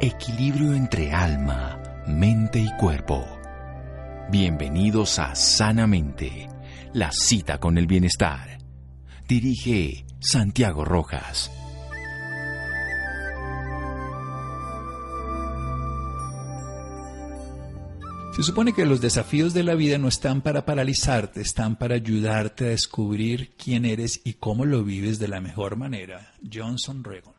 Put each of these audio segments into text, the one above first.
Equilibrio entre alma, mente y cuerpo. Bienvenidos a Sanamente, la cita con el bienestar. Dirige Santiago Rojas. Se supone que los desafíos de la vida no están para paralizarte, están para ayudarte a descubrir quién eres y cómo lo vives de la mejor manera. Johnson Reagan.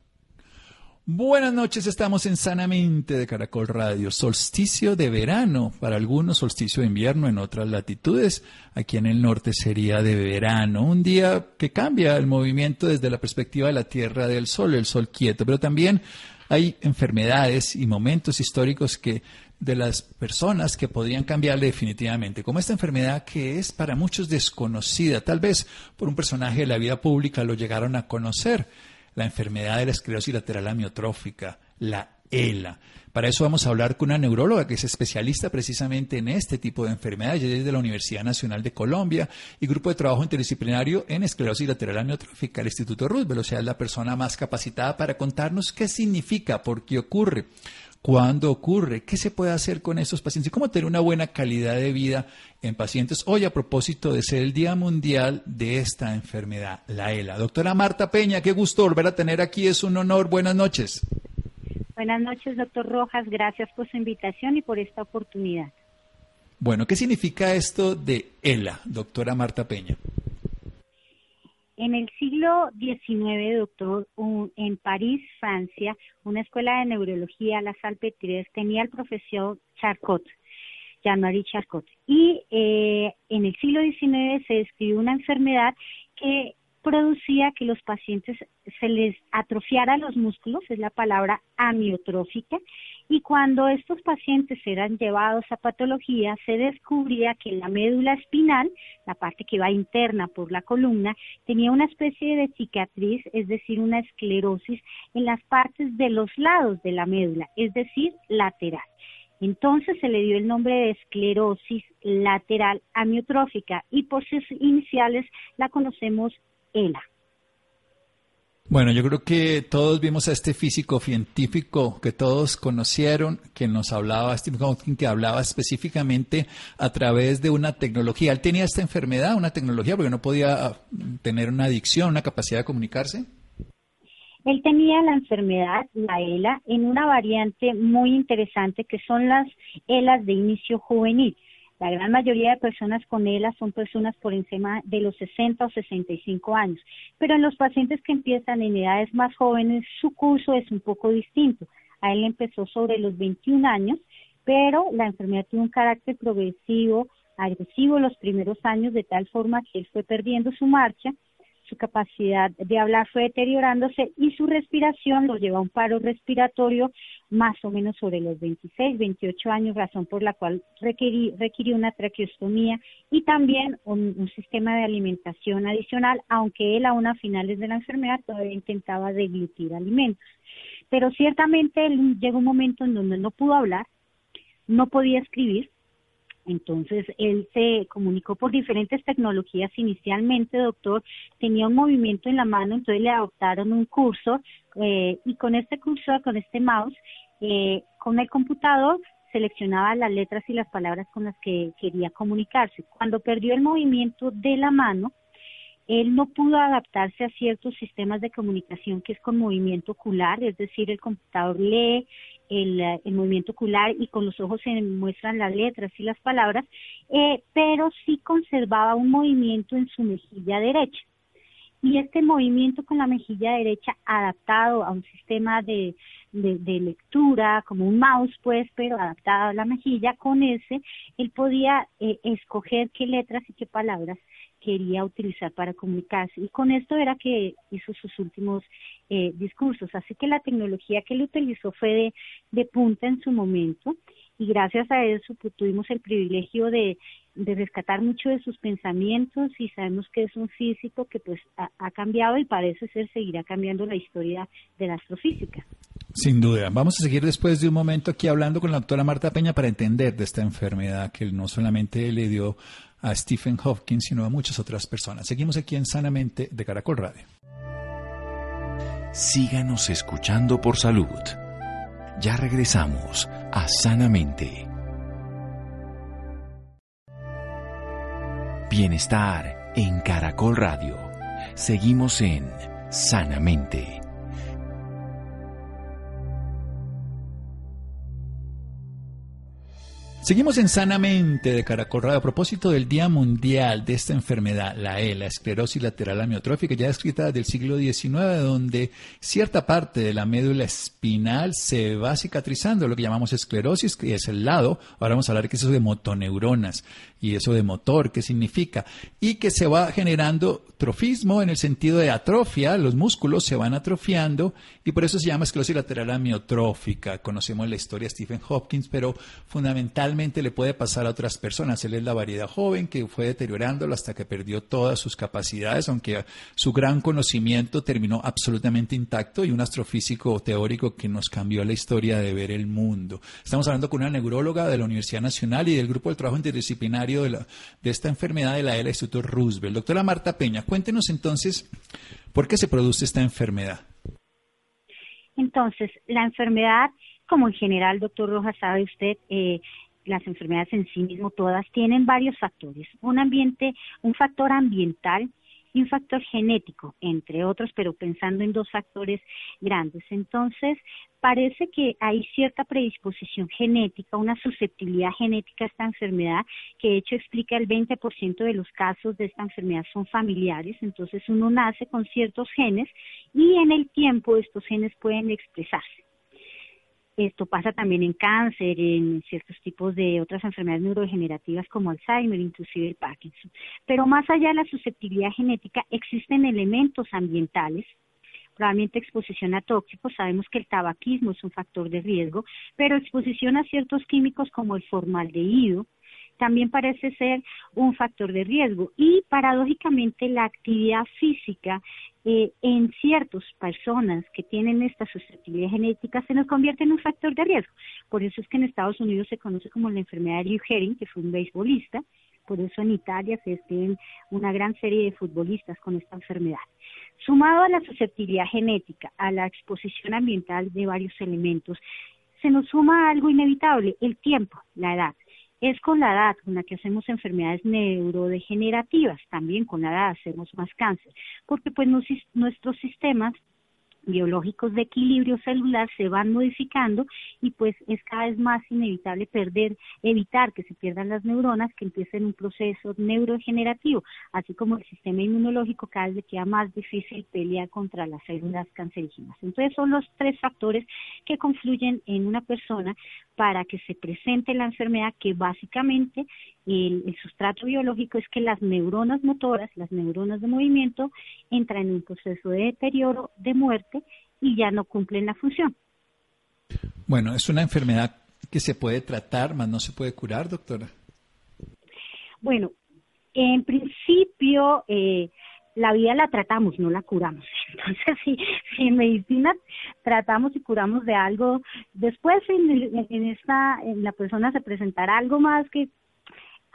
Buenas noches, estamos en Sanamente de Caracol Radio. Solsticio de verano, para algunos solsticio de invierno en otras latitudes. Aquí en el norte sería de verano, un día que cambia el movimiento desde la perspectiva de la Tierra del Sol, el Sol quieto, pero también hay enfermedades y momentos históricos que de las personas que podrían cambiarle definitivamente, como esta enfermedad que es para muchos desconocida, tal vez por un personaje de la vida pública lo llegaron a conocer, la enfermedad de la esclerosis lateral amiotrófica, la ELA. Para eso vamos a hablar con una neuróloga que es especialista precisamente en este tipo de enfermedades, ella es de la Universidad Nacional de Colombia y Grupo de Trabajo Interdisciplinario en Esclerosis Lateral Amiotrófica, el Instituto Roosevelt, o es la persona más capacitada para contarnos qué significa, por qué ocurre cuándo ocurre, qué se puede hacer con esos pacientes y cómo tener una buena calidad de vida en pacientes. Hoy a propósito de ser el Día Mundial de esta enfermedad, la ELA. Doctora Marta Peña, qué gusto volver a tener aquí, es un honor. Buenas noches. Buenas noches, doctor Rojas. Gracias por su invitación y por esta oportunidad. Bueno, ¿qué significa esto de ELA, doctora Marta Peña? En el siglo XIX, doctor, en París, Francia, una escuela de neurología, la Salpêtrière, tenía el profesor Charcot, Jean-Marie Charcot. Y eh, en el siglo XIX se describió una enfermedad que producía que los pacientes se les atrofiara los músculos, es la palabra amiotrófica, y cuando estos pacientes eran llevados a patología, se descubría que la médula espinal, la parte que va interna por la columna, tenía una especie de cicatriz, es decir, una esclerosis en las partes de los lados de la médula, es decir, lateral. Entonces se le dio el nombre de esclerosis lateral amiotrófica y por sus iniciales la conocemos ELA. Bueno, yo creo que todos vimos a este físico científico que todos conocieron, que nos hablaba, Stephen Hawking, que hablaba específicamente a través de una tecnología. ¿Él tenía esta enfermedad, una tecnología, porque no podía tener una adicción, una capacidad de comunicarse? Él tenía la enfermedad, la ELA, en una variante muy interesante que son las ELAs de inicio juvenil. La gran mayoría de personas con ELA son personas por encima de los 60 o 65 años, pero en los pacientes que empiezan en edades más jóvenes, su curso es un poco distinto. A él empezó sobre los 21 años, pero la enfermedad tiene un carácter progresivo, agresivo los primeros años, de tal forma que él fue perdiendo su marcha su capacidad de hablar fue deteriorándose y su respiración lo lleva a un paro respiratorio más o menos sobre los 26, 28 años, razón por la cual requirió una traqueostomía y también un, sistema de alimentación adicional, aunque él aún a finales de la enfermedad todavía intentaba deglutir alimentos. Pero ciertamente él llegó un momento en donde no pudo hablar, no podía escribir, entonces, él se comunicó por diferentes tecnologías. Inicialmente, doctor, tenía un movimiento en la mano, entonces le adoptaron un cursor eh, y con este cursor, con este mouse, eh, con el computador, seleccionaba las letras y las palabras con las que quería comunicarse. Cuando perdió el movimiento de la mano, él no pudo adaptarse a ciertos sistemas de comunicación que es con movimiento ocular, es decir, el computador lee el, movimiento ocular y con los ojos se muestran las letras y las palabras, eh, pero sí conservaba un movimiento en su mejilla derecha. Y este movimiento con la mejilla derecha adaptado a un sistema de, de, lectura, como un mouse, pues, pero adaptado a la mejilla, con ese, él podía eh, escoger qué letras y qué palabras quería utilizar para comunicarse. Y con esto era que hizo sus últimos eh, discursos. Así que la tecnología que él utilizó fue de, de punta en su momento y gracias a eso pues, tuvimos el privilegio de, de, rescatar mucho de sus pensamientos y sabemos que es un físico que pues ha, ha, cambiado y parece ser seguirá cambiando la historia de la astrofísica. Sin duda. Vamos a seguir después de un momento aquí hablando con la doctora Marta Peña para entender de esta enfermedad que no solamente le dio a Stephen Hopkins, sino a muchas otras personas. Seguimos aquí en Sanamente de Caracol Radio. Síganos escuchando por salud. Ya regresamos a Sanamente. Bienestar en Caracol Radio. Seguimos en Sanamente. Seguimos en Sanamente de Caracol Radio a propósito del Día Mundial de esta enfermedad, la E, la esclerosis lateral amiotrófica, ya descrita desde el siglo XIX, donde cierta parte de la médula espinal se va cicatrizando, lo que llamamos esclerosis, que es el lado. Ahora vamos a hablar que es eso de motoneuronas y eso de motor, qué significa, y que se va generando trofismo en el sentido de atrofia, los músculos se van atrofiando y por eso se llama esclerosis lateral amiotrófica. Conocemos la historia de Stephen Hopkins, pero fundamentalmente le puede pasar a otras personas. Él es la variedad joven que fue deteriorándolo hasta que perdió todas sus capacidades, aunque su gran conocimiento terminó absolutamente intacto y un astrofísico teórico que nos cambió la historia de ver el mundo. Estamos hablando con una neuróloga de la Universidad Nacional y del Grupo de Trabajo Interdisciplinario de, la, de esta enfermedad de la ELA Instituto Roosevelt. Doctora Marta Peña, cuéntenos entonces por qué se produce esta enfermedad. Entonces, la enfermedad, como en general, doctor Rojas, sabe usted, eh, las enfermedades en sí mismo todas tienen varios factores. Un ambiente, un factor ambiental y un factor genético, entre otros, pero pensando en dos factores grandes. Entonces, parece que hay cierta predisposición genética, una susceptibilidad genética a esta enfermedad, que de hecho explica el 20% de los casos de esta enfermedad son familiares, entonces uno nace con ciertos genes y en el tiempo estos genes pueden expresarse. Esto pasa también en cáncer, en ciertos tipos de otras enfermedades neurodegenerativas como Alzheimer, inclusive el Parkinson. Pero más allá de la susceptibilidad genética, existen elementos ambientales probablemente exposición a tóxicos, sabemos que el tabaquismo es un factor de riesgo, pero exposición a ciertos químicos como el formaldehído, también parece ser un factor de riesgo. Y paradójicamente la actividad física eh, en ciertas personas que tienen esta susceptibilidad genética se nos convierte en un factor de riesgo. Por eso es que en Estados Unidos se conoce como la enfermedad de Hugh Herring, que fue un beisbolista, por eso en Italia se tienen una gran serie de futbolistas con esta enfermedad. Sumado a la susceptibilidad genética, a la exposición ambiental de varios elementos, se nos suma algo inevitable, el tiempo, la edad. Es con la edad con la que hacemos enfermedades neurodegenerativas, también con la edad hacemos más cáncer, porque pues nuestros sistemas biológicos de equilibrio celular se van modificando y pues es cada vez más inevitable perder, evitar que se pierdan las neuronas, que empiecen un proceso neurodegenerativo, así como el sistema inmunológico cada vez queda más difícil pelear contra las células cancerígenas. Entonces son los tres factores que confluyen en una persona para que se presente la enfermedad que básicamente el, sustrato biológico es que las neuronas motoras, las neuronas de movimiento, entran en un proceso de deterioro, de muerte y ya no cumplen la función. Bueno, es una enfermedad que se puede tratar, más no se puede curar, doctora. Bueno, en principio eh, la vida la tratamos, no la curamos. Entonces, si, en medicina tratamos y curamos de algo, después en, en, esta, en la persona se presentará algo más que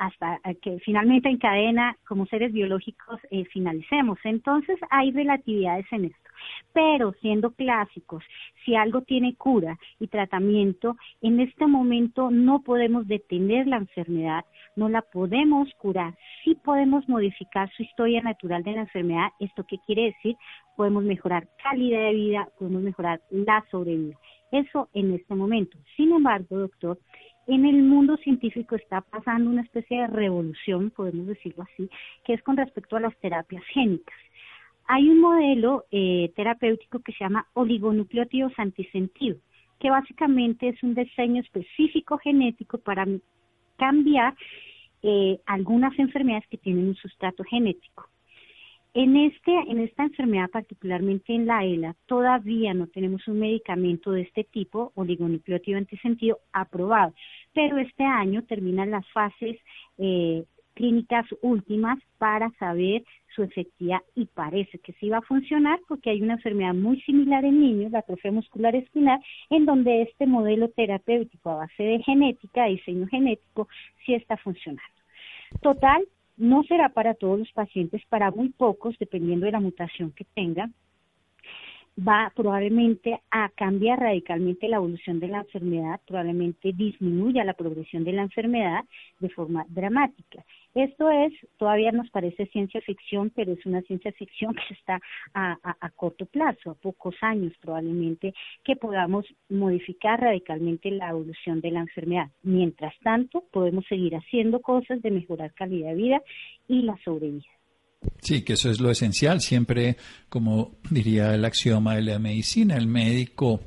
hasta que finalmente en cadena, como seres biológicos, eh, finalicemos. Entonces hay relatividades en esto. Pero siendo clásicos, si algo tiene cura y tratamiento, en este momento no podemos detener la enfermedad, no la podemos curar, sí podemos modificar su historia natural de la enfermedad. ¿Esto qué quiere decir? Podemos mejorar calidad de vida, podemos mejorar la sobrevida. Eso en este momento. Sin embargo, doctor, en el mundo científico está pasando una especie de revolución, podemos decirlo así, que es con respecto a las terapias génicas. Hay un modelo eh, terapéutico que se llama oligonucleótidos antisentido, que básicamente es un diseño específico genético para cambiar eh, algunas enfermedades que tienen un sustrato genético. En, este, en esta enfermedad, particularmente en la ELA, todavía no tenemos un medicamento de este tipo, oligonucleótido antisentido, aprobado, pero este año terminan las fases eh, clínicas últimas para saber su efectividad y parece que sí va a funcionar porque hay una enfermedad muy similar en niños, la atrofia muscular espinal, en donde este modelo terapéutico a base de genética, diseño genético, sí está funcionando. Total, no será para todos los pacientes, para muy pocos, dependiendo de la mutación que tengan. Va probablemente a cambiar radicalmente la evolución de la enfermedad, probablemente disminuya la progresión de la enfermedad de forma dramática. Esto es, todavía nos parece ciencia ficción, pero es una ciencia ficción que está a, a, corto plazo, a pocos años probablemente, que podamos modificar radicalmente la evolución de la enfermedad. Mientras tanto, podemos seguir haciendo cosas de mejorar calidad de vida y la sobrevida. Sí, que eso es lo esencial. Siempre, como diría el axioma de la medicina, el médico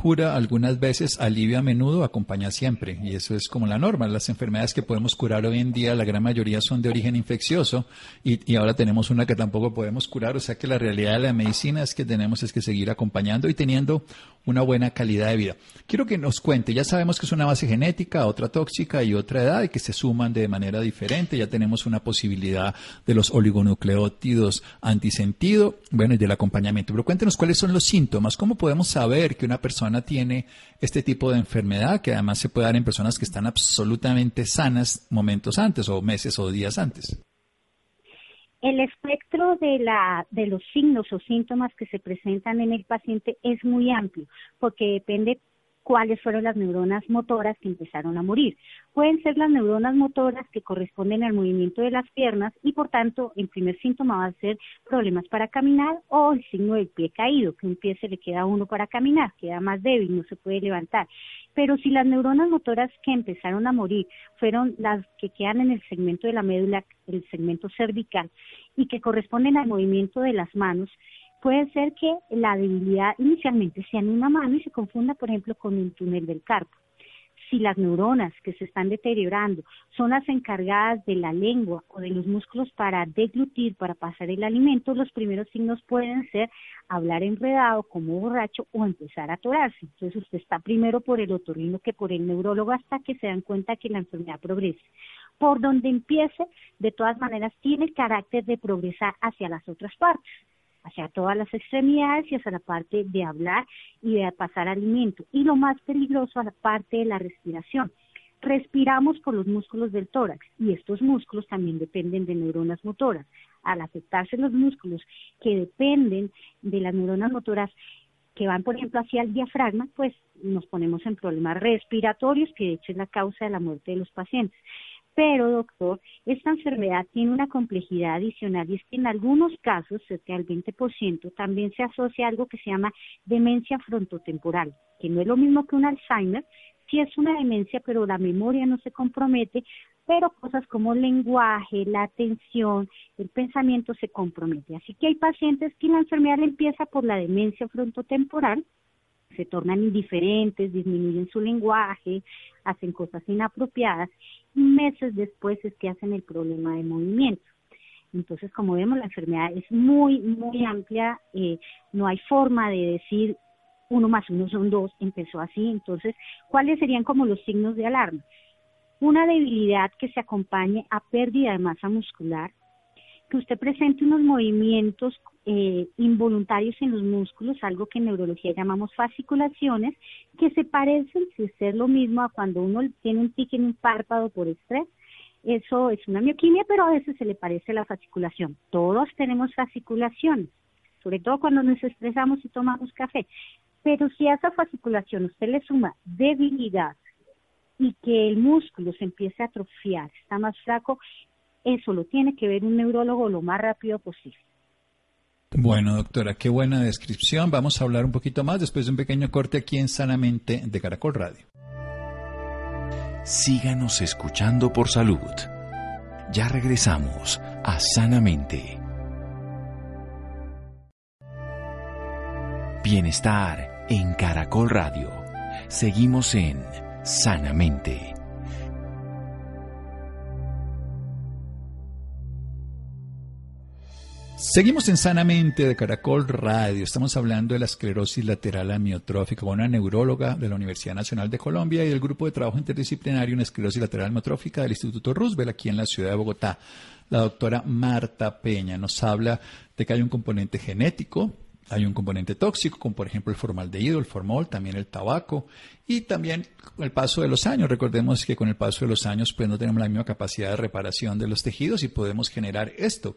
cura algunas veces, alivia a menudo, acompaña siempre. Y eso es como la norma. Las enfermedades que podemos curar hoy en día, la gran mayoría son de origen infeccioso y, y, ahora tenemos una que tampoco podemos curar. O sea que la realidad de la medicina es que tenemos es que seguir acompañando y teniendo una buena calidad de vida. Quiero que nos cuente, ya sabemos que es una base genética, otra tóxica y otra edad y que se suman de manera diferente. Ya tenemos una posibilidad de los oligonucleótidos antisentido, bueno, y del acompañamiento. Pero cuéntenos cuáles son los síntomas, cómo podemos saber que una persona tiene este tipo de enfermedad, que además se puede dar en personas que están absolutamente sanas momentos antes o meses o días antes. El espectro de, la, de los signos o síntomas que se presentan en el paciente es muy amplio porque depende cuáles fueron las neuronas motoras que empezaron a morir. Pueden ser las neuronas motoras que corresponden al movimiento de las piernas y por tanto el primer síntoma va a ser problemas para caminar o el signo del pie caído, que un pie se le queda a uno para caminar, queda más débil, no se puede levantar. Pero si las neuronas motoras que empezaron a morir fueron las que quedan en el segmento de la médula, el segmento cervical, y que corresponden al movimiento de las manos, puede ser que la debilidad inicialmente sea en una mano y se confunda, por ejemplo, con un túnel del carpo. Si las neuronas que se están deteriorando son las encargadas de la lengua o de los músculos para deglutir, para pasar el alimento, los primeros signos pueden ser hablar enredado como borracho o empezar a atorarse. Entonces usted está primero por el otorrino que por el neurólogo hasta que se dan cuenta que la enfermedad progrese. Por donde empiece, de todas maneras, tiene el carácter de progresar hacia las otras partes hacia todas las extremidades y hacia la parte de hablar y de pasar alimento. Y lo más peligroso, a la parte de la respiración. Respiramos por los músculos del tórax y estos músculos también dependen de neuronas motoras. Al afectarse los músculos que dependen de las neuronas motoras que van, por ejemplo, hacia el diafragma, pues nos ponemos en problemas respiratorios, que de hecho es la causa de la muerte de los pacientes. Pero, doctor, esta enfermedad tiene una complejidad adicional y es que en algunos casos, cerca del 20%, también se asocia a algo que se llama demencia frontotemporal, que no es lo mismo que un Alzheimer, sí es una demencia, pero la memoria no se compromete, pero cosas como el lenguaje, la atención, el pensamiento se compromete. Así que hay pacientes que la enfermedad empieza por la demencia frontotemporal, se tornan indiferentes, disminuyen su lenguaje, hacen cosas inapropiadas y meses después es que hacen el problema de movimiento. Entonces, como vemos, la enfermedad es muy, muy amplia, eh, no hay forma de decir uno más uno son dos, empezó así. Entonces, ¿cuáles serían como los signos de alarma? Una debilidad que se acompañe a pérdida de masa muscular, que usted presente unos movimientos eh, involuntarios en los músculos, algo que en neurología llamamos fasciculaciones, que se parecen, si ser lo mismo, a cuando uno tiene un pique en un párpado por estrés. Eso es una mioquimia, pero a veces se le parece la fasciculación. Todos tenemos fasciculaciones, sobre todo cuando nos estresamos y tomamos café. Pero si a esa fasciculación usted le suma debilidad y que el músculo se empiece a atrofiar, está más flaco, eso lo tiene que ver un neurólogo lo más rápido posible. Bueno, doctora, qué buena descripción. Vamos a hablar un poquito más después de un pequeño corte aquí en Sanamente de Caracol Radio. Síganos escuchando por salud. Ya regresamos a Sanamente. Bienestar en Caracol Radio. Seguimos en Sanamente. Seguimos en Sanamente de Caracol Radio. Estamos hablando de la esclerosis lateral amiotrófica con una neuróloga de la Universidad Nacional de Colombia y del Grupo de Trabajo Interdisciplinario en Esclerosis Lateral Amiotrófica del Instituto Roosevelt aquí en la ciudad de Bogotá. La doctora Marta Peña nos habla de que hay un componente genético, hay un componente tóxico, como por ejemplo el formaldehído, el formol, también el tabaco, Y también el paso de los años. Recordemos que con el paso de los años pues no tenemos la misma capacidad de reparación de los tejidos y podemos generar esto,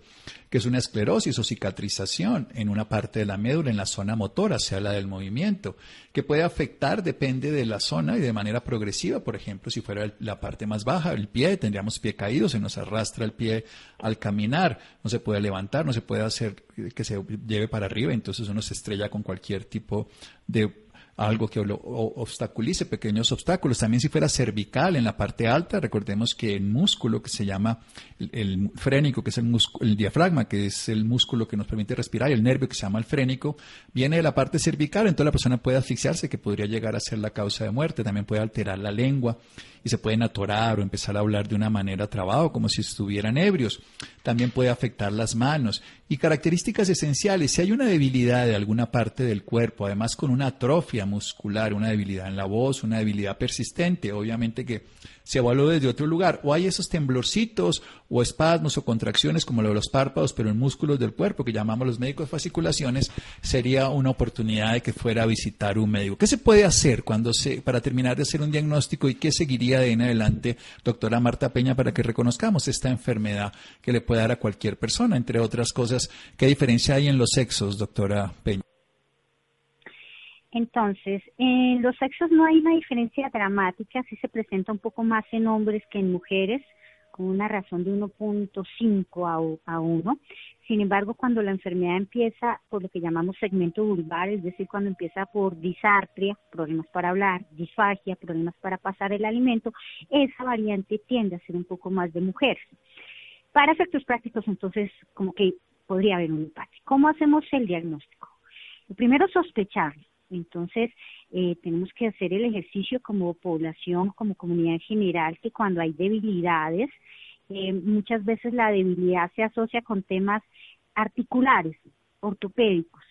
que es una esclerosis o cicatrización en una parte de la médula, en la zona motora, sea la del movimiento, que puede afectar, depende de la zona y de manera progresiva. Por ejemplo, si fuera la parte más baja, el pie, tendríamos pie caído, se nos arrastra el pie al caminar, no se puede levantar, no se puede hacer que se lleve para arriba, entonces uno se estrella con cualquier tipo de algo que lo obstaculice, pequeños obstáculos. También si fuera cervical en la parte alta, recordemos que el músculo que se llama el, frénico, que es el, el diafragma, que es el músculo que nos permite respirar, y el nervio que se llama el frénico, viene de la parte cervical, entonces la persona puede asfixiarse, que podría llegar a ser la causa de muerte. También puede alterar la lengua y se pueden atorar o empezar a hablar de una manera trabado, como si estuvieran ebrios. También puede afectar las manos. Y características esenciales, si hay una debilidad de alguna parte del cuerpo, además con una atrofia muscular, una debilidad en la voz, una debilidad persistente, obviamente que se evalúa desde otro lugar, o hay esos temblorcitos o espasmos o contracciones como lo de los párpados, pero en músculos del cuerpo que llamamos los médicos fasciculaciones, sería una oportunidad de que fuera a visitar un médico. ¿Qué se puede hacer cuando se, para terminar de hacer un diagnóstico y qué seguiría de en adelante, doctora Marta Peña, para que reconozcamos esta enfermedad que le puede dar a cualquier persona, entre otras cosas? ¿Qué diferencia hay en los sexos, doctora Peña? Entonces, en los sexos no hay una diferencia dramática, sí se presenta un poco más en hombres que en mujeres, con una razón de 1.5 a 1. Sin embargo, cuando la enfermedad empieza por lo que llamamos segmento vulvar, es decir, cuando empieza por disartria, problemas para hablar, disfagia, problemas para pasar el alimento, esa variante tiende a ser un poco más de mujeres. Para efectos prácticos, entonces, como que podría haber un empate. ¿Cómo hacemos el diagnóstico? Lo primero, sospecharlo entonces, eh, tenemos que hacer el ejercicio como población, como comunidad en general, que cuando hay debilidades, eh, muchas veces la debilidad se asocia con temas articulares, ortopédicos.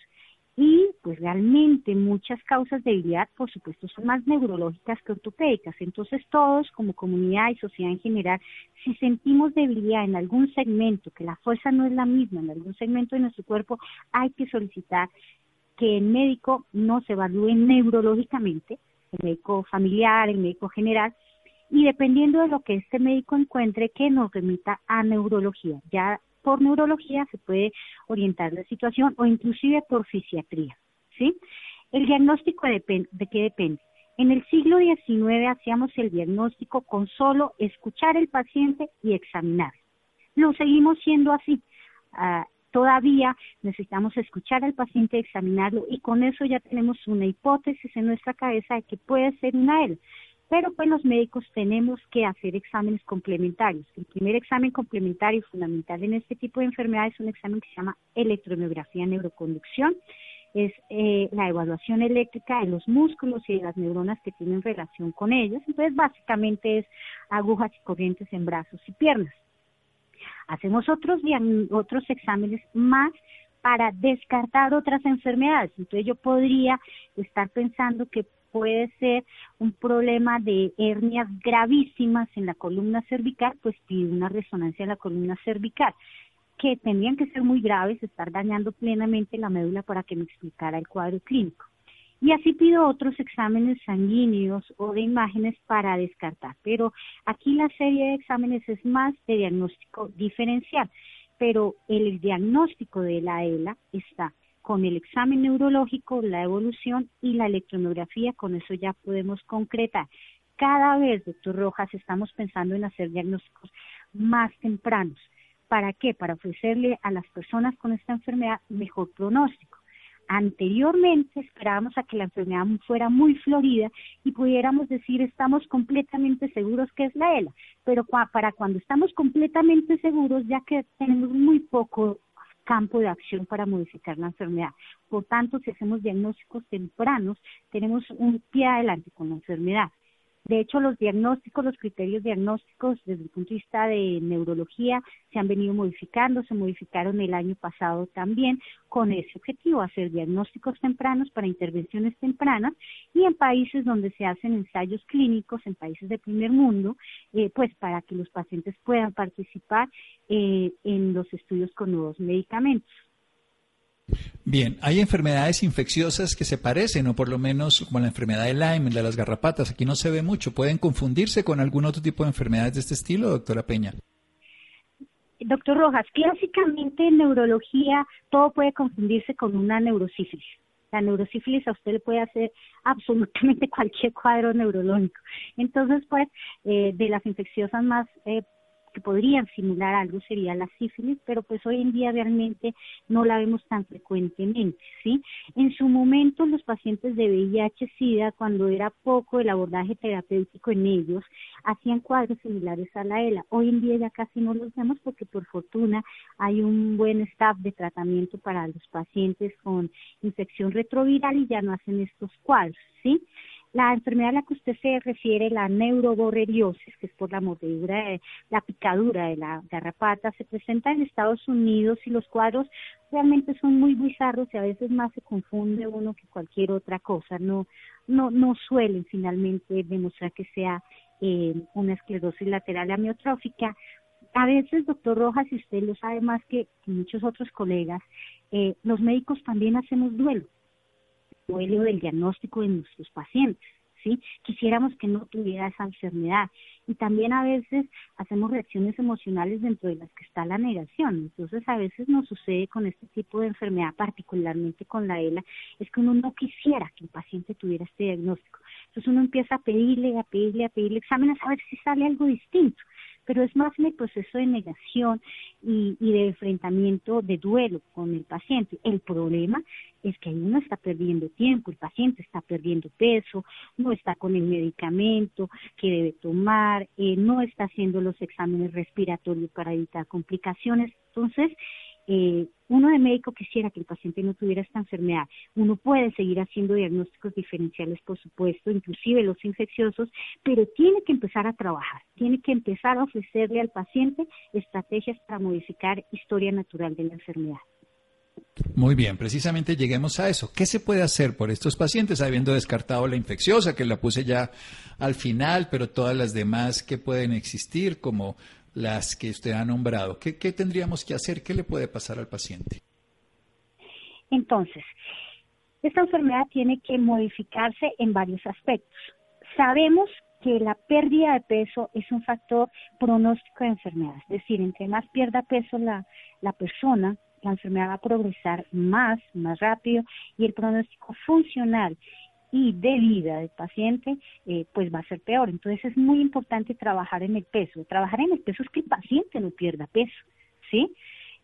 Y pues realmente muchas causas de debilidad, por supuesto, son más neurológicas que ortopédicas. Entonces todos como comunidad y sociedad en general, si sentimos debilidad en algún segmento, que la fuerza no es la misma en algún segmento de nuestro cuerpo, hay que solicitar que el médico no se evalúe neurológicamente, el médico familiar, el médico general, y dependiendo de lo que este médico encuentre, que nos remita a neurología. Ya por neurología se puede orientar la situación o inclusive por fisiatría, ¿sí? El diagnóstico de, qué depende. En el siglo XIX hacíamos el diagnóstico con solo escuchar el paciente y examinar. Lo seguimos siendo así. Ah, todavía necesitamos escuchar al paciente, examinarlo y con eso ya tenemos una hipótesis en nuestra cabeza de que puede ser una EL. Pero pues los médicos tenemos que hacer exámenes complementarios. El primer examen complementario fundamental en este tipo de enfermedades es un examen que se llama electromiografía neuroconducción. Es eh, la evaluación eléctrica de los músculos y de las neuronas que tienen relación con ellos. Entonces básicamente es agujas y corrientes en brazos y piernas. Hacemos otros, otros exámenes más para descartar otras enfermedades. Entonces yo podría estar pensando que puede ser un problema de hernias gravísimas en la columna cervical, pues pido una resonancia en la columna cervical, que tendrían que ser muy graves, estar dañando plenamente la médula para que me explicara el cuadro clínico y así pido otros exámenes sanguíneos o de imágenes para descartar. Pero aquí la serie de exámenes es más de diagnóstico diferencial, pero el diagnóstico de la ELA está con el examen neurológico, la evolución y la electromiografía, con eso ya podemos concretar. Cada vez, doctor Rojas, estamos pensando en hacer diagnósticos más tempranos. ¿Para qué? Para ofrecerle a las personas con esta enfermedad mejor pronóstico. Anteriormente esperábamos a que la enfermedad fuera muy florida y pudiéramos decir estamos completamente seguros que es la ELA, pero para cuando estamos completamente seguros ya que tenemos muy poco campo de acción para modificar la enfermedad. Por tanto, si hacemos diagnósticos tempranos, tenemos un pie adelante con la enfermedad. De hecho, los diagnósticos, los criterios diagnósticos desde el punto de vista de neurología se han venido modificando, se modificaron el año pasado también con ese objetivo, hacer diagnósticos tempranos para intervenciones tempranas y en países donde se hacen ensayos clínicos, en países de primer mundo, eh, pues para que los pacientes puedan participar eh, en los estudios con nuevos medicamentos. Bien, hay enfermedades infecciosas que se parecen, o por lo menos como la enfermedad de Lyme, de las garrapatas. Aquí no se ve mucho. ¿Pueden confundirse con algún otro tipo de enfermedades de este estilo, doctora Peña? Doctor Rojas, clásicamente en neurología todo puede confundirse con una neurosífilis. La neurosífilis a usted le puede hacer absolutamente cualquier cuadro neurológico. Entonces, pues, eh, de las infecciosas más eh, que podrían simular algo sería la sífilis, pero pues hoy en día realmente no la vemos tan frecuentemente, ¿sí? En su momento los pacientes de VIH-Sida, cuando era poco el abordaje terapéutico en ellos, hacían cuadros similares a la ELA. Hoy en día ya casi no los vemos porque por fortuna hay un buen staff de tratamiento para los pacientes con infección retroviral y ya no hacen estos cuadros, ¿sí? La enfermedad a la que usted se refiere, la neuroborreliosis, que es por la mordedura, de, la picadura de la garrapata, se presenta en Estados Unidos y los cuadros realmente son muy bizarros y a veces más se confunde uno que cualquier otra cosa. No, no, no suelen finalmente demostrar que sea eh, una esclerosis lateral amiotrófica. A veces, doctor Rojas, y usted lo sabe más que muchos otros colegas, eh, los médicos también hacemos duelo del diagnóstico de nuestros pacientes. ¿Sí? Quisiéramos que no tuviera esa enfermedad. Y también a veces hacemos reacciones emocionales dentro de las que está la negación. Entonces a veces nos sucede con este tipo de enfermedad, particularmente con la ELA, es que uno no quisiera que el paciente tuviera este diagnóstico. Entonces uno empieza a pedirle, a pedirle, a pedirle exámenes a ver si sale algo distinto pero es más en el proceso de negación y, de enfrentamiento de duelo con el paciente. El problema es que uno está perdiendo tiempo, el paciente está perdiendo peso, no está con el medicamento que debe tomar, eh, no está haciendo los exámenes respiratorios para evitar complicaciones. Entonces, eh, uno de médico quisiera que el paciente no tuviera esta enfermedad. Uno puede seguir haciendo diagnósticos diferenciales, por supuesto, inclusive los infecciosos, pero tiene que empezar a trabajar, tiene que empezar a ofrecerle al paciente estrategias para modificar historia natural de la enfermedad. Muy bien, precisamente lleguemos a eso. ¿Qué se puede hacer por estos pacientes habiendo descartado la infecciosa, que la puse ya al final, pero todas las demás que pueden existir, como las que usted ha nombrado. ¿Qué, tendríamos que hacer? ¿Qué le puede pasar al paciente? Entonces, esta enfermedad tiene que modificarse en varios aspectos. Sabemos que la pérdida de peso es un factor pronóstico de enfermedad, es decir, entre más pierda peso la, la persona, la enfermedad va a progresar más, más rápido y el pronóstico funcional y de vida del paciente, eh, pues va a ser peor. Entonces es muy importante trabajar en el peso. Trabajar en el peso es que el paciente no pierda peso, ¿sí?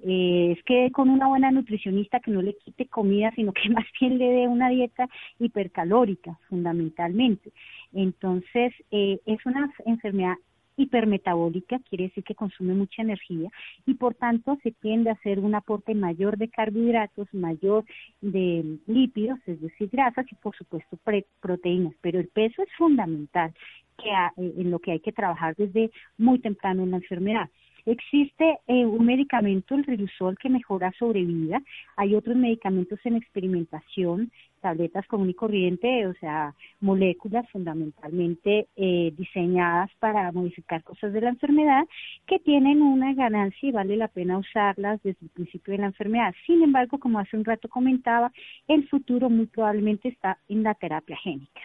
Eh, es que con una buena nutricionista que no le quite comida, sino que más bien le dé una dieta hipercalórica, fundamentalmente. Entonces, eh, es una enfermedad hipermetabólica, quiere decir que consume mucha energía y por tanto se tiende a hacer un aporte mayor de carbohidratos, mayor de lípidos, es decir, grasas y por supuesto proteínas, pero el peso es fundamental que en lo que hay que trabajar desde muy temprano en la enfermedad. Existe eh, un medicamento, el Riluzol, que mejora sobrevida. Hay otros medicamentos en experimentación, tabletas común y corriente, o sea, moléculas fundamentalmente eh, diseñadas para modificar cosas de la enfermedad, que tienen una ganancia y vale la pena usarlas desde el principio de la enfermedad. Sin embargo, como hace un rato comentaba, el futuro muy probablemente está en la terapia génica.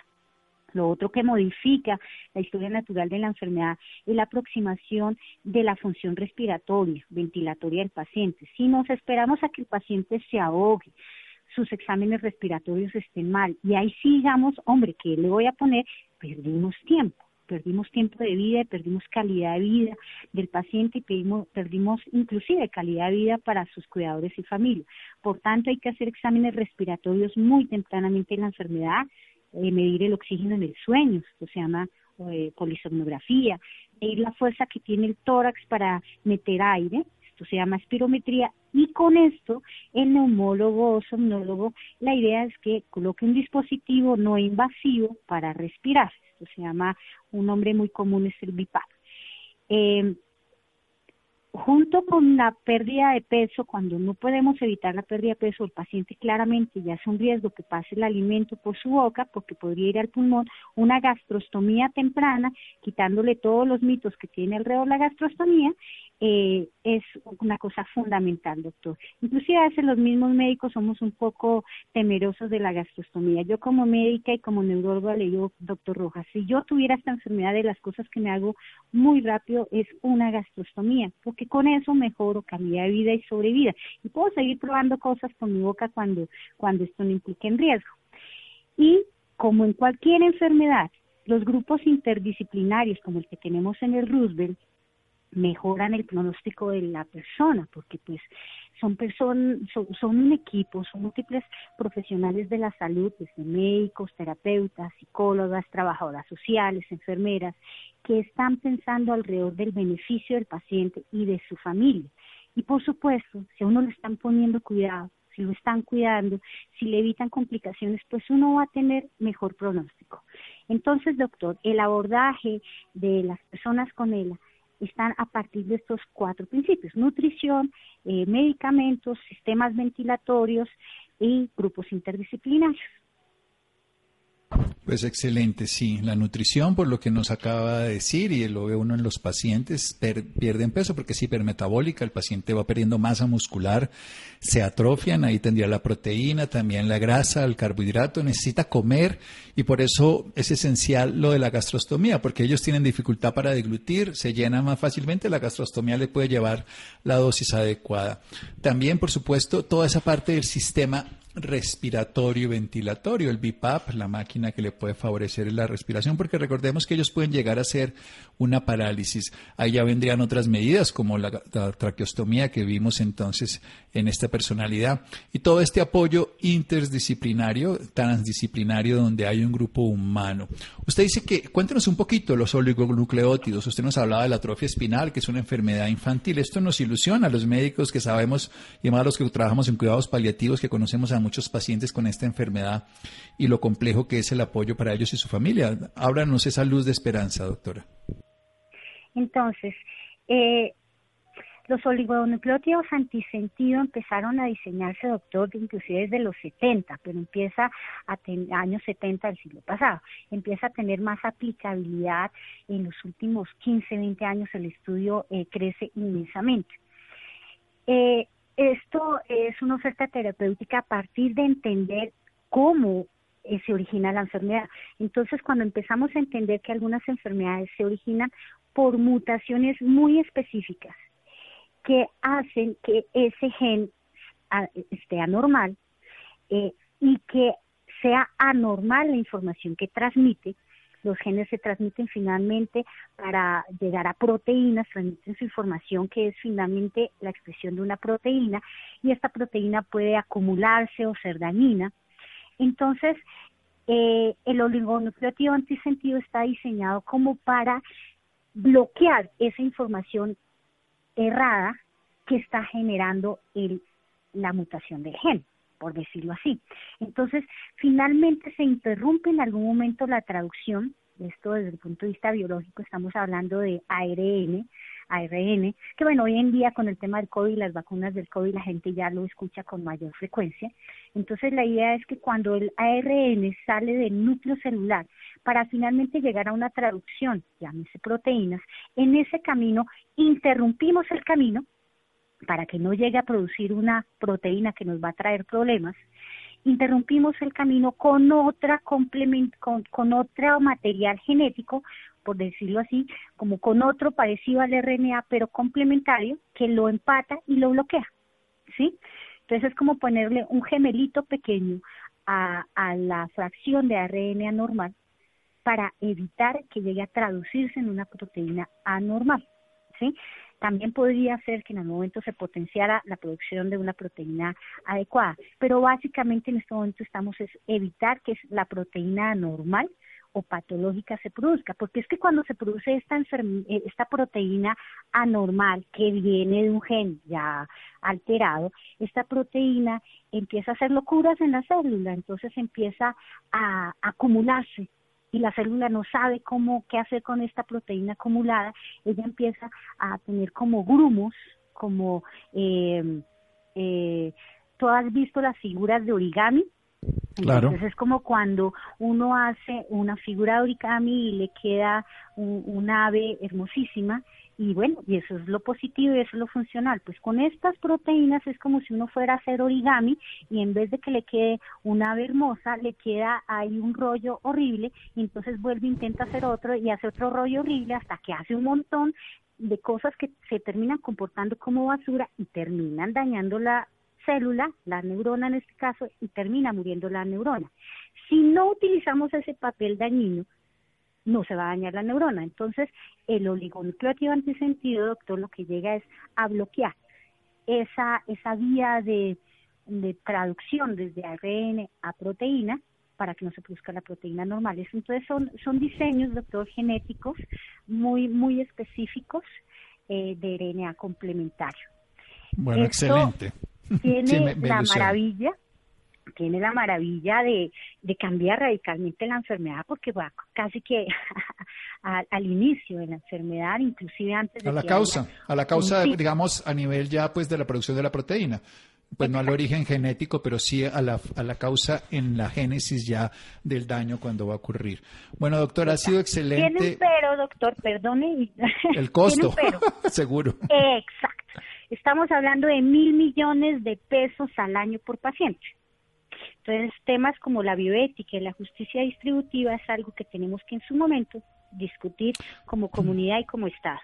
Lo otro que modifica la historia natural de la enfermedad es la aproximación de la función respiratoria, ventilatoria del paciente. Si nos esperamos a que el paciente se ahogue, sus exámenes respiratorios estén mal y ahí sigamos, hombre, ¿qué le voy a poner? Perdimos tiempo perdimos tiempo de vida perdimos calidad de vida del paciente y perdimos, perdimos inclusive calidad de vida para sus cuidadores y familia. Por tanto, hay que hacer exámenes respiratorios muy tempranamente en la enfermedad, eh, medir el oxígeno en el sueño, esto se llama eh, polisomnografía, medir la fuerza que tiene el tórax para meter aire, esto se llama espirometría, y con esto el neumólogo o somnólogo, la idea es que coloque un dispositivo no invasivo para respirar, esto se llama, un nombre muy común es el BIPAP. Eh, junto con la pérdida de peso, cuando no podemos evitar la pérdida de peso, el paciente claramente ya es un riesgo que pase el alimento por su boca porque podría ir al pulmón, una gastrostomía temprana, quitándole todos los mitos que tiene alrededor la gastrostomía, eh, es una cosa fundamental, doctor. Inclusive a veces los mismos médicos somos un poco temerosos de la gastrostomía. Yo como médica y como neuróloga le digo, doctor Rojas, si yo tuviera esta enfermedad de las cosas que me hago muy rápido es una gastrostomía, porque con eso mejoro calidad de vida y sobrevida. Y puedo seguir probando cosas con mi boca cuando, cuando esto no implique en riesgo. Y como en cualquier enfermedad, los grupos interdisciplinarios como el que tenemos en el Roosevelt mejoran el pronóstico de la persona, porque pues son personas, son, un equipo, son múltiples profesionales de la salud, desde médicos, terapeutas, psicólogas, trabajadoras sociales, enfermeras, que están pensando alrededor del beneficio del paciente y de su familia. Y por supuesto, si a uno le están poniendo cuidado, si lo están cuidando, si le evitan complicaciones, pues uno va a tener mejor pronóstico. Entonces, doctor, el abordaje de las personas con ELA están a partir de estos cuatro principios, nutrición, eh, medicamentos, sistemas ventilatorios y grupos interdisciplinarios. Pues excelente, sí. La nutrición, por lo que nos acaba de decir, y lo ve uno en los pacientes, pierden peso porque es hipermetabólica, el paciente va perdiendo masa muscular, se atrofian, ahí tendría la proteína, también la grasa, el carbohidrato, necesita comer y por eso es esencial lo de la gastrostomía, porque ellos tienen dificultad para deglutir, se llenan más fácilmente, la gastrostomía le puede llevar la dosis adecuada. También, por supuesto, toda esa parte del sistema respiratorio y ventilatorio, el BIPAP, la máquina que le puede favorecer la respiración, porque recordemos que ellos pueden llegar a ser una parálisis. Ahí ya vendrían otras medidas como la, traqueostomía que vimos entonces en esta personalidad y todo este apoyo interdisciplinario, transdisciplinario donde hay un grupo humano. Usted dice que, cuéntenos un poquito los oligonucleótidos. Usted nos hablaba de la atrofia espinal, que es una enfermedad infantil. Esto nos ilusiona a los médicos que sabemos y más los que trabajamos en cuidados paliativos, que conocemos a muchos pacientes con esta enfermedad y lo complejo que es el apoyo para ellos y su familia. Ábranos esa luz de esperanza, doctora. Entonces, eh, los oligonucleótidos antisentido empezaron a diseñarse, doctor, inclusive desde los 70, pero empieza a tener, años 70 del siglo pasado, empieza a tener más aplicabilidad en los últimos 15, 20 años, el estudio eh, crece inmensamente. Eh, esto es una oferta terapéutica a partir de entender cómo eh, se origina la enfermedad. Entonces, cuando empezamos a entender que algunas enfermedades se originan por mutaciones muy específicas que hacen que ese gen esté anormal eh, y que sea anormal la información que transmite, los genes se transmiten finalmente para llegar a proteínas, transmiten su información que es finalmente la expresión de una proteína y esta proteína puede acumularse o ser dañina. Entonces, eh, el oligonucleótido antisentido está diseñado como para bloquear esa información errada que está generando el, la mutación del gen por decirlo así. Entonces, finalmente se interrumpe en algún momento la traducción, esto desde el punto de vista biológico, estamos hablando de ARN, ARN, que bueno, hoy en día con el tema del COVID, las vacunas del COVID, la gente ya lo escucha con mayor frecuencia. Entonces, la idea es que cuando el ARN sale del núcleo celular para finalmente llegar a una traducción, llámese proteínas, en ese camino interrumpimos el camino para que no llegue a producir una proteína que nos va a traer problemas, interrumpimos el camino con otra complemento, con, con otro material genético, por decirlo así, como con otro parecido al RNA, pero complementario, que lo empata y lo bloquea, ¿sí? Entonces es como ponerle un gemelito pequeño a, la fracción de ARN anormal para evitar que llegue a traducirse en una proteína anormal, ¿sí? También podría ser que en algún momento se potenciara la producción de una proteína adecuada, pero básicamente en este momento estamos es evitar que la proteína anormal o patológica se produzca, porque es que cuando se produce esta, eh, esta proteína anormal que viene de un gen ya alterado, esta proteína empieza a hacer locuras en la célula, entonces empieza a acumularse y la célula no sabe cómo qué hacer con esta proteína acumulada, ella empieza a tener como grumos, como eh, eh, tú has visto las figuras de origami. Entonces es como cuando uno hace una figura de origami y le queda un, ave hermosísima Y bueno, y eso es lo positivo y eso es lo funcional. Pues con estas proteínas es como si uno fuera a hacer origami y en vez de que le quede una ave hermosa, le queda ahí un rollo horrible y entonces vuelve, intenta hacer otro y hace otro rollo horrible hasta que hace un montón de cosas que se terminan comportando como basura y terminan dañando la célula, la neurona en este caso, y termina muriendo la neurona. Si no utilizamos ese papel dañino, no se va a dañar la neurona. Entonces, el oligonucleótido antisentido, doctor, lo que llega es a bloquear esa, esa vía de, de traducción desde ARN a proteína para que no se produzca la proteína normal. Entonces son, son diseños, doctor, genéticos muy, muy específicos eh, de RNA complementario. Bueno, excelente. Tiene la maravilla, tiene la maravilla de, de, cambiar radicalmente la enfermedad porque va casi que al inicio de la enfermedad, inclusive antes de a la causa, a la causa, digamos, a nivel ya pues de la producción de la proteína pues no al origen genético, pero sí a la, a la causa en la génesis ya del daño cuando va a ocurrir. Bueno, doctor, ha sido excelente. Tiene un pero, doctor, perdone. El costo, seguro. Exacto. Estamos hablando de mil millones de pesos al año por paciente. Entonces, temas como la bioética y la justicia distributiva es algo que tenemos que en su momento discutir como comunidad y como Estado.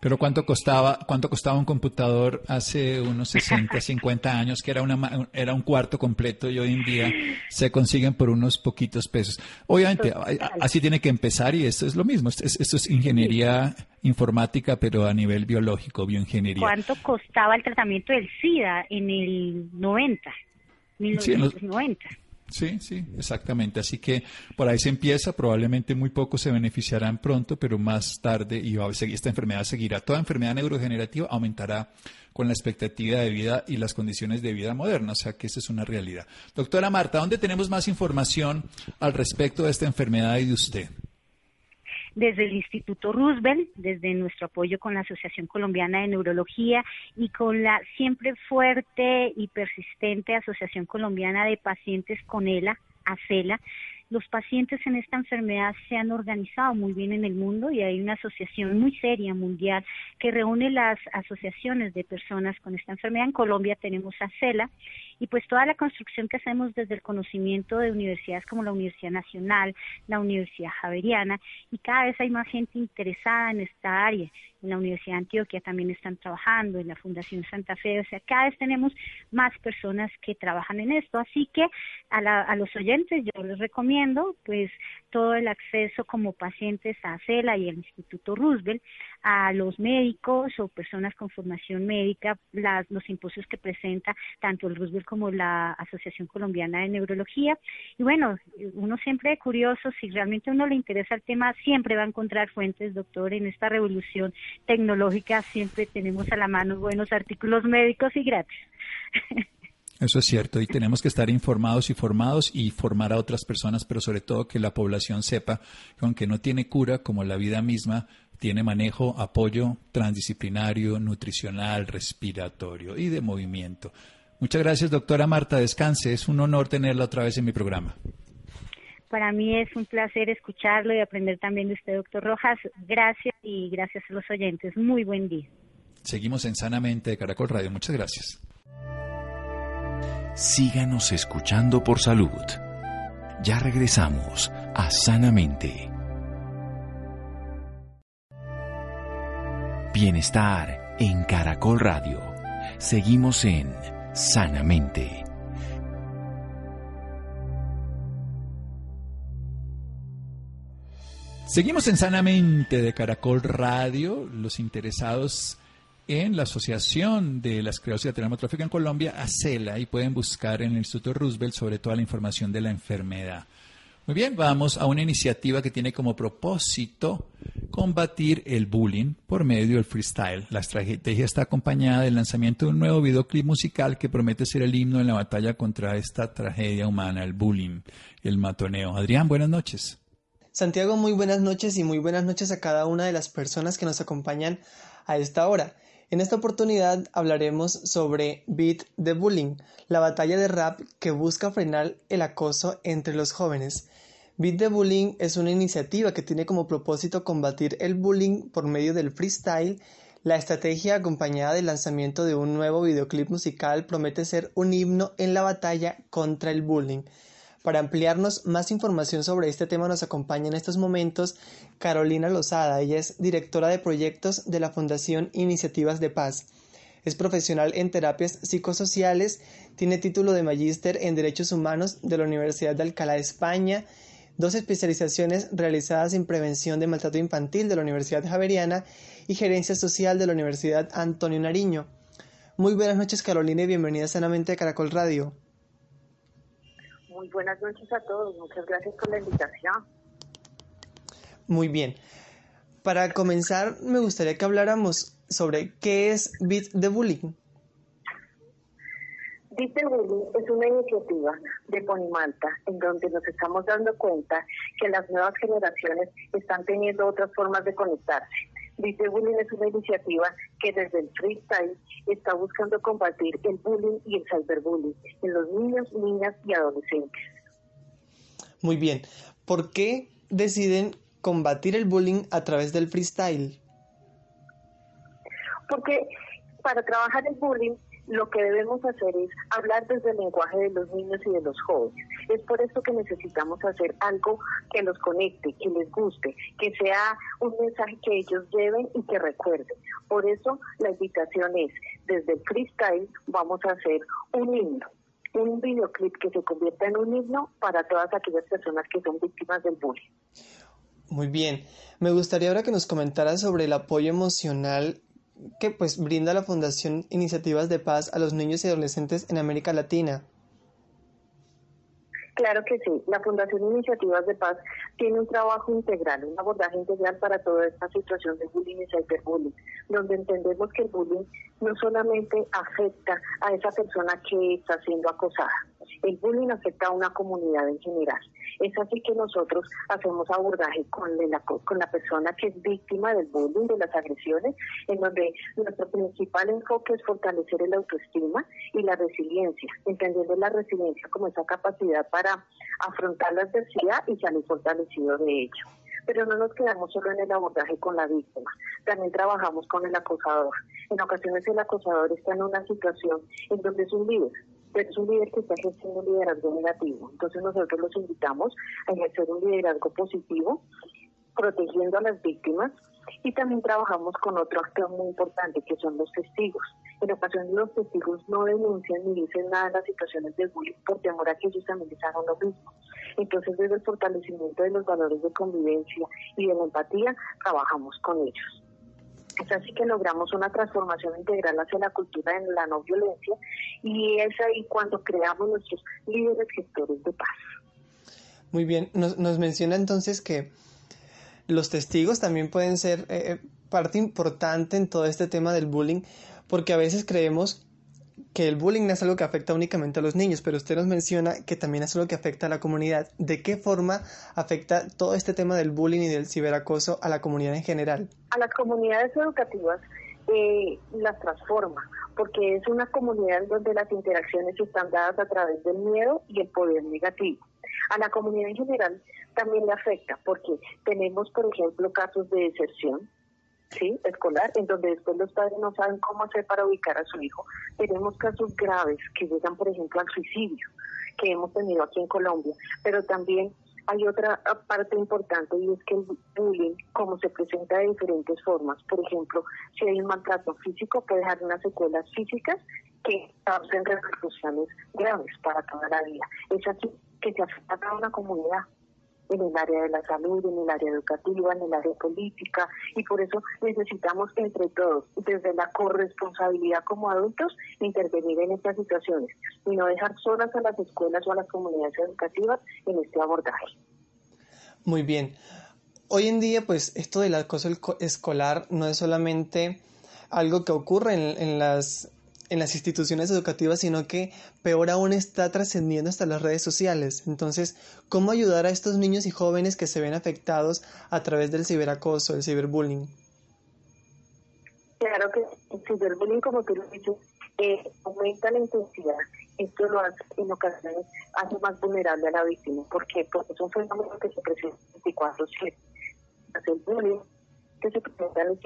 Pero ¿cuánto costaba, cuánto costaba un computador hace unos 60, 50 años, que era, una, era un cuarto completo y hoy en día se consiguen por unos poquitos pesos? Obviamente, así tiene que empezar y esto es lo mismo. Esto es, ingeniería informática, pero a nivel biológico, bioingeniería. ¿Cuánto costaba el tratamiento del SIDA en el 90? 1990. Sí, sí, exactamente. Así que por ahí se empieza, probablemente muy pocos se beneficiarán pronto, pero más tarde y va a seguir, esta enfermedad seguirá. Toda enfermedad neurodegenerativa aumentará con la expectativa de vida y las condiciones de vida modernas, o sea que esa es una realidad. Doctora Marta, ¿dónde tenemos más información al respecto de esta enfermedad y de usted? Desde el Instituto Roosevelt, desde nuestro apoyo con la Asociación Colombiana de Neurología y con la siempre fuerte y persistente Asociación Colombiana de Pacientes con ELA, ACELA, los pacientes en esta enfermedad se han organizado muy bien en el mundo y hay una asociación muy seria mundial que reúne las asociaciones de personas con esta enfermedad. En Colombia tenemos ACELA y pues toda la construcción que hacemos desde el conocimiento de universidades como la Universidad Nacional, la Universidad Javeriana y cada vez hay más gente interesada en esta área. En la Universidad de Antioquia también están trabajando, en la Fundación Santa Fe, o sea, cada vez tenemos más personas que trabajan en esto. Así que a, a los oyentes yo les recomiendo pues todo el acceso como pacientes a CELA y el Instituto Roosevelt, a los médicos o personas con formación médica, las, los simposios que presenta tanto el Roosevelt como la Asociación Colombiana de Neurología. Y bueno, uno siempre curioso, si realmente a uno le interesa el tema, siempre va a encontrar fuentes, doctor, en esta revolución tecnológica siempre tenemos a la mano buenos artículos médicos y gratis. Eso es cierto, y tenemos que estar informados y formados y formar a otras personas, pero sobre todo que la población sepa que aunque no tiene cura, como la vida misma, tiene manejo, apoyo transdisciplinario, nutricional, respiratorio y de movimiento. Muchas gracias, doctora Marta. Descanse. Es un honor tenerla otra vez en mi programa. Para mí es un placer escucharlo y aprender también de usted, doctor Rojas. Gracias y gracias a los oyentes. Muy buen día. Seguimos en Sanamente de Caracol Radio. Muchas gracias. Síganos escuchando por salud. Ya regresamos a Sanamente. Bienestar en Caracol Radio. Seguimos en Sanamente. Seguimos en Sanamente de Caracol Radio. Los interesados en la Asociación de la Esclerosis Lateral Amotrófica en Colombia, ACELA, y pueden buscar en el Instituto Roosevelt sobre toda la información de la enfermedad. Muy bien, vamos a una iniciativa que tiene como propósito combatir el bullying por medio del freestyle. La estrategia está acompañada del lanzamiento de un nuevo videoclip musical que promete ser el himno en la batalla contra esta tragedia humana, el bullying, el matoneo. Adrián, buenas noches. Santiago, muy buenas noches y muy buenas noches a cada una de las personas que nos acompañan a esta hora. En esta oportunidad hablaremos sobre Beat the Bullying, la batalla de rap que busca frenar el acoso entre los jóvenes. Beat the Bullying es una iniciativa que tiene como propósito combatir el bullying por medio del freestyle. La estrategia acompañada del lanzamiento de un nuevo videoclip musical promete ser un himno en la batalla contra el bullying. Para ampliarnos más información sobre este tema nos acompaña en estos momentos Carolina Lozada. Ella es directora de proyectos de la Fundación Iniciativas de Paz. Es profesional en terapias psicosociales, tiene título de magíster en Derechos Humanos de la Universidad de Alcalá de España dos especializaciones realizadas en prevención de maltrato infantil de la Universidad Javeriana y gerencia social de la Universidad Antonio Nariño. Muy buenas noches Carolina y bienvenida sanamente a Caracol Radio. Muy buenas noches a todos, muchas gracias por la invitación. Muy bien. Para comenzar, me gustaría que habláramos sobre qué es Beat the Bullying. Bullying es una iniciativa de Ponimalta en donde nos estamos dando cuenta que las nuevas generaciones están teniendo otras formas de conectarse. Bullying es una iniciativa que desde el freestyle está buscando combatir el bullying y el cyberbullying en los niños, niñas y adolescentes. Muy bien. ¿Por qué deciden combatir el bullying a través del freestyle? Porque para trabajar el bullying lo que debemos hacer es hablar desde el lenguaje de los niños y de los jóvenes. Es por eso que necesitamos hacer algo que los conecte, que les guste, que sea un mensaje que ellos lleven y que recuerden. Por eso la invitación es, desde el freestyle vamos a hacer un himno un videoclip que se convierta en un himno para todas aquellas personas que son víctimas del bullying. Muy bien. Me gustaría ahora que nos comentaras sobre el apoyo emocional que pues brinda la Fundación Iniciativas de Paz a los niños y adolescentes en América Latina. Claro que sí. La Fundación Iniciativas de Paz tiene un trabajo integral, un abordaje integral para toda esta situación de bullying y cyberbullying, donde entendemos que el bullying no solamente afecta a esa persona que está siendo acosada, el bullying afecta a una comunidad en general. Es así que nosotros hacemos abordaje con la, persona que es víctima del bullying, de las agresiones, en donde nuestro principal enfoque es fortalecer el autoestima y la resiliencia, entendiendo la resiliencia como esa capacidad para afrontar la adversidad y salir fortalecido de ello pero no nos quedamos solo en el abordaje con la víctima, también trabajamos con el acosador. En ocasiones el acosador está en una situación en donde es un líder, es un líder que está ejerciendo un liderazgo negativo. Entonces nosotros los invitamos a ejercer un liderazgo positivo, protegiendo a las víctimas y también trabajamos con otro actor muy importante que son los testigos. En ocasiones los testigos no denuncian ni dicen nada en las situaciones de bullying por temor a que ellos también les hagan lo mismo. Entonces desde el fortalecimiento de los valores de convivencia y de la empatía trabajamos con ellos. Es así que logramos una transformación integral hacia la cultura de la no violencia y es ahí cuando creamos nuestros líderes gestores de paz. Muy bien, nos, menciona entonces que los testigos también pueden ser eh, eh, parte importante en todo este tema del bullying, porque a veces creemos que el bullying no es algo que afecta únicamente a los niños, pero usted nos menciona que también es algo que afecta a la comunidad. ¿De qué forma afecta todo este tema del bullying y del ciberacoso a la comunidad en general? A las comunidades educativas eh, las transforma, porque es una comunidad donde las interacciones están dadas a través del miedo y el poder negativo. A la comunidad en general también le afecta, porque tenemos, por ejemplo, casos de deserción, ¿sí? escolar, en donde después los padres no saben cómo hacer para ubicar a su hijo. Tenemos casos graves que llegan, por ejemplo, al suicidio que hemos tenido aquí en Colombia, pero también hay otra parte importante y es que el bullying, como se presenta de diferentes formas, por ejemplo, si hay un maltrato físico, puede dejar unas secuelas físicas que causen repercusiones graves para toda la vida. Es así que se afecta a una comunidad en el área de la salud, en el área educativa, en el área política, y por eso necesitamos entre todos, desde la corresponsabilidad como adultos, intervenir en estas situaciones y no dejar solas a las escuelas o a las comunidades educativas en este abordaje. Muy bien. Hoy en día, pues esto del acoso escolar no es solamente algo que ocurre en, en las en las instituciones educativas, sino que peor aún está trascendiendo hasta las redes sociales. Entonces, ¿cómo ayudar a estos niños y jóvenes que se ven afectados a través del ciberacoso, el ciberbullying? Claro que el ciberbullying, como tú lo dices, eh, aumenta la intensidad esto lo hace en ocasiones hace más vulnerable a la víctima. ¿Por qué? Porque es un fenómeno que se presenta 24-7. El bullying que se presenta en el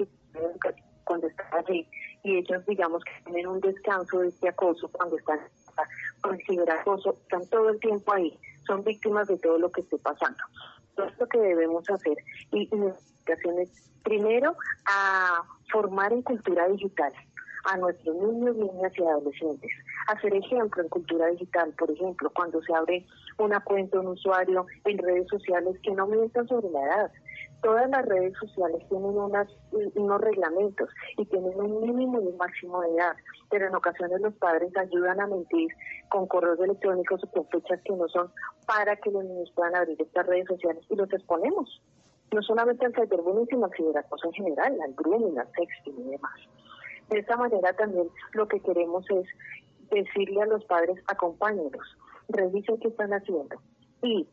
cuando están allí y ellos digamos que tienen un descanso de este acoso cuando están con el ciberacoso, están todo el tiempo ahí, son víctimas de todo lo que esté pasando. Todo lo que debemos hacer y, es primero a formar en cultura digital a nuestros niños, niñas y adolescentes. Hacer ejemplo en cultura digital, por ejemplo, cuando se abre una cuenta, un usuario en redes sociales que no mientan sobre la edad, todas las redes sociales tienen unas, unos reglamentos y tienen un mínimo y un máximo de edad, pero en ocasiones los padres ayudan a mentir con correos electrónicos o con fechas que no son para que los niños puedan abrir estas redes sociales y los exponemos. No solamente al cyberbullying, sino al ciberacoso en general, al grooming, al sexting y demás. De esta manera también lo que queremos es decirle a los padres, acompáñenlos, revisen qué están haciendo y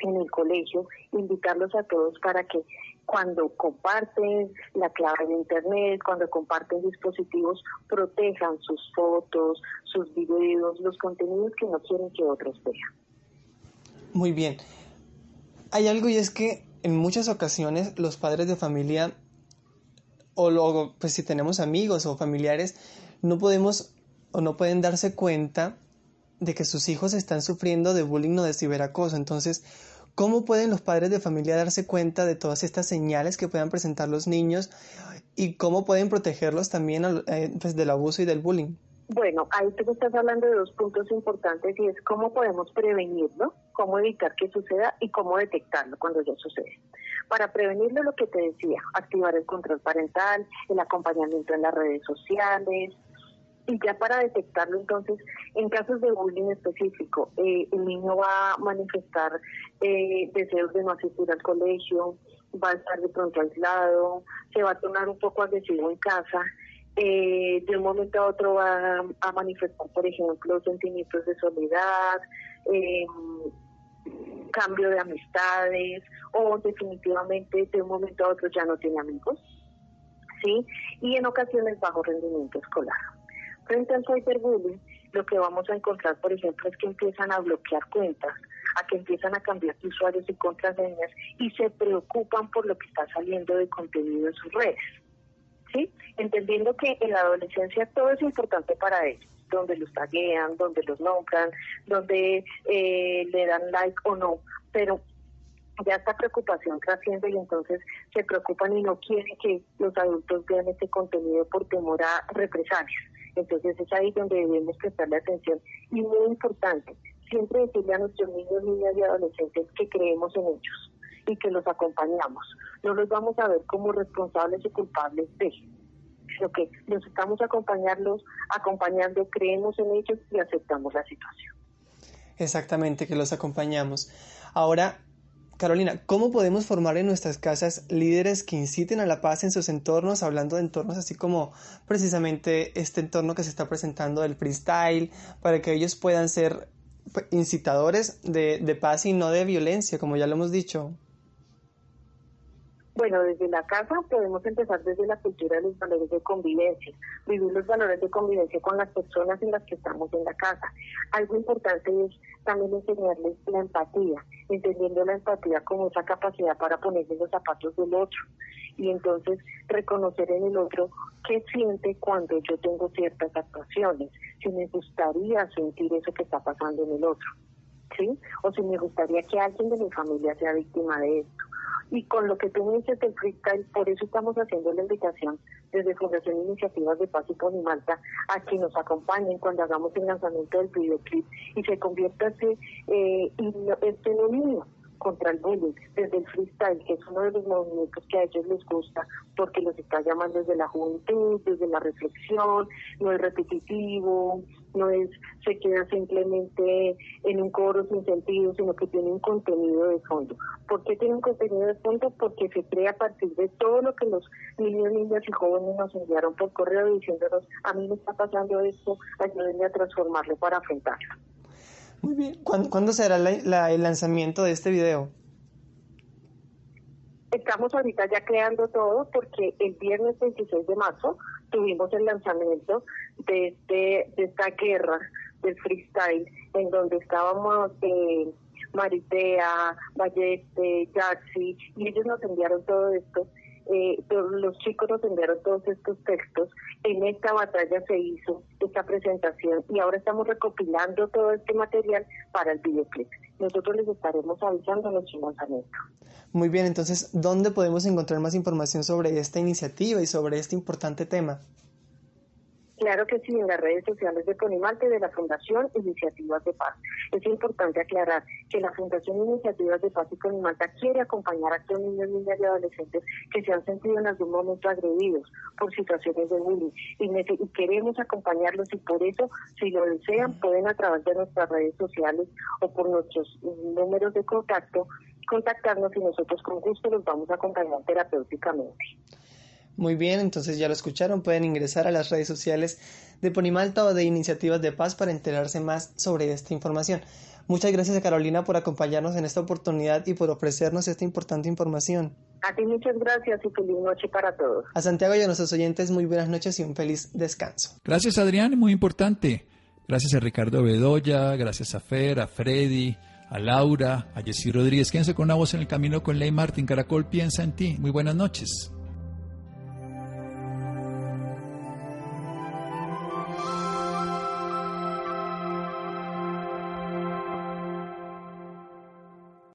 en el colegio, invitarlos a todos para que cuando comparten la clave de Internet, cuando comparten dispositivos, protejan sus fotos, sus videos, los contenidos que no quieren que otros vean. Muy bien. Hay algo y es que en muchas ocasiones los padres de familia o luego, pues si tenemos amigos o familiares, no podemos o no pueden darse cuenta de que sus hijos están sufriendo de bullying o de ciberacoso. Entonces, ¿cómo pueden los padres de familia darse cuenta de todas estas señales que puedan presentar los niños y cómo pueden protegerlos también eh, pues, del abuso y del bullying? Bueno, ahí tú estás hablando de dos puntos importantes y es cómo podemos prevenirlo, cómo evitar que suceda y cómo detectarlo cuando ya sucede. Para prevenirlo, lo que te decía, activar el control parental, el acompañamiento en las redes sociales, y ya para detectarlo, entonces, en casos de bullying específico, eh, el niño va a manifestar eh, deseos de no asistir al colegio, va a estar de pronto aislado, se va a tornar un poco agresivo en casa, eh, de un momento a otro va a manifestar, por ejemplo, sentimientos de soledad, em, cambio de amistades o definitivamente de un momento a otro ya no tiene amigos, ¿sí? Y en ocasiones bajo rendimiento escolar. Frente al cyberbullying, lo que vamos a encontrar, por ejemplo, es que empiezan a bloquear cuentas, a que empiezan a cambiar usuarios y contraseñas y se preocupan por lo que está saliendo de contenido en sus redes. ¿Sí? Entendiendo que en la adolescencia todo es importante para ellos, donde los taguean, donde los nombran, donde eh, le dan like o no, pero ya esta preocupación trasciende y entonces se preocupan y no quieren que los adultos vean este contenido por temor a represalias. Entonces es ahí donde debemos prestarle atención. Y muy importante, siempre decirle a nuestros niños, niñas y adolescentes que creemos en ellos y que los acompañamos. No los vamos a ver como responsables y culpables de, sino que los estamos acompañarlos, acompañando, creemos en ellos y aceptamos la situación. Exactamente, que los acompañamos. Ahora, Carolina, ¿cómo podemos formar en nuestras casas líderes que inciten a la paz en sus entornos, hablando de entornos así como precisamente este entorno que se está presentando del freestyle, para que ellos puedan ser incitadores de, de paz y no de violencia, como ya lo hemos dicho? Bueno, desde la casa podemos empezar desde la cultura de los valores de convivencia, vivir los valores de convivencia con las personas en las que estamos en la casa. Algo importante es también enseñarles la empatía, entendiendo la empatía como esa capacidad para ponerse los zapatos del otro y entonces reconocer en el otro qué siente cuando yo tengo ciertas actuaciones, si me gustaría sentir eso que está pasando en el otro, ¿sí? O si me gustaría que alguien de mi familia sea víctima de esto y con lo que tú me dices del freestyle, por eso estamos haciendo la invitación desde Fundación Iniciativas de Paz y Ponimalta a que nos acompañen cuando hagamos el lanzamiento del videoclip y se convierta este, eh, este dominio contra el bullying, desde el freestyle, que es uno de los movimientos que a ellos les gusta, porque los está llamando desde la juventud, desde la reflexión, no es repetitivo, no es se queda simplemente en un coro sin sentido, sino que tiene un contenido de fondo. ¿Por qué tiene un contenido de fondo? Porque se crea a partir de todo lo que los niños, niñas y jóvenes nos enviaron por correo diciéndonos, a mí me está pasando esto, ayúdenme a transformarlo para afrontarlo. Muy bien. ¿Cuándo, será el lanzamiento de este video? Estamos ahorita ya creando todo porque el viernes 26 de marzo tuvimos el lanzamiento de, este, de esta guerra del freestyle, en donde estábamos eh, Maritea, Valleste, Jaxi, y ellos nos enviaron todo esto. Eh, los chicos nos enviaron todos estos textos. En esta batalla se hizo esta presentación y ahora estamos recopilando todo este material para el videoclip. Nosotros les estaremos avisando nuestro lanzamiento. Muy bien, entonces, ¿dónde podemos encontrar más información sobre esta iniciativa y sobre este importante tema? Claro que sí, en las redes sociales de Ponimalte de la Fundación Iniciativas de Paz. Es importante aclarar que la Fundación Iniciativas de Paz y Ponimalta quiere acompañar a aquellos niños, niñas y adolescentes que se han sentido en algún momento agredidos por situaciones de bullying y, y queremos acompañarlos y por eso, si lo desean, pueden a través de nuestras redes sociales o por nuestros números de contacto contactarnos y nosotros con gusto los vamos a acompañar terapéuticamente. Muy bien, entonces ya lo escucharon, pueden ingresar a las redes sociales de Ponimalta o de Iniciativas de Paz para enterarse más sobre esta información. Muchas gracias a Carolina por acompañarnos en esta oportunidad y por ofrecernos esta importante información. A ti muchas gracias y feliz noche para todos. A Santiago y a nuestros oyentes muy buenas noches y un feliz descanso. Gracias Adrián, muy importante. Gracias a Ricardo Bedoya, gracias a Fer, a Freddy, a Laura, a Jessy Rodríguez. Quédense con una voz en el camino con Ley Martín. Caracol piensa en ti. Muy buenas noches.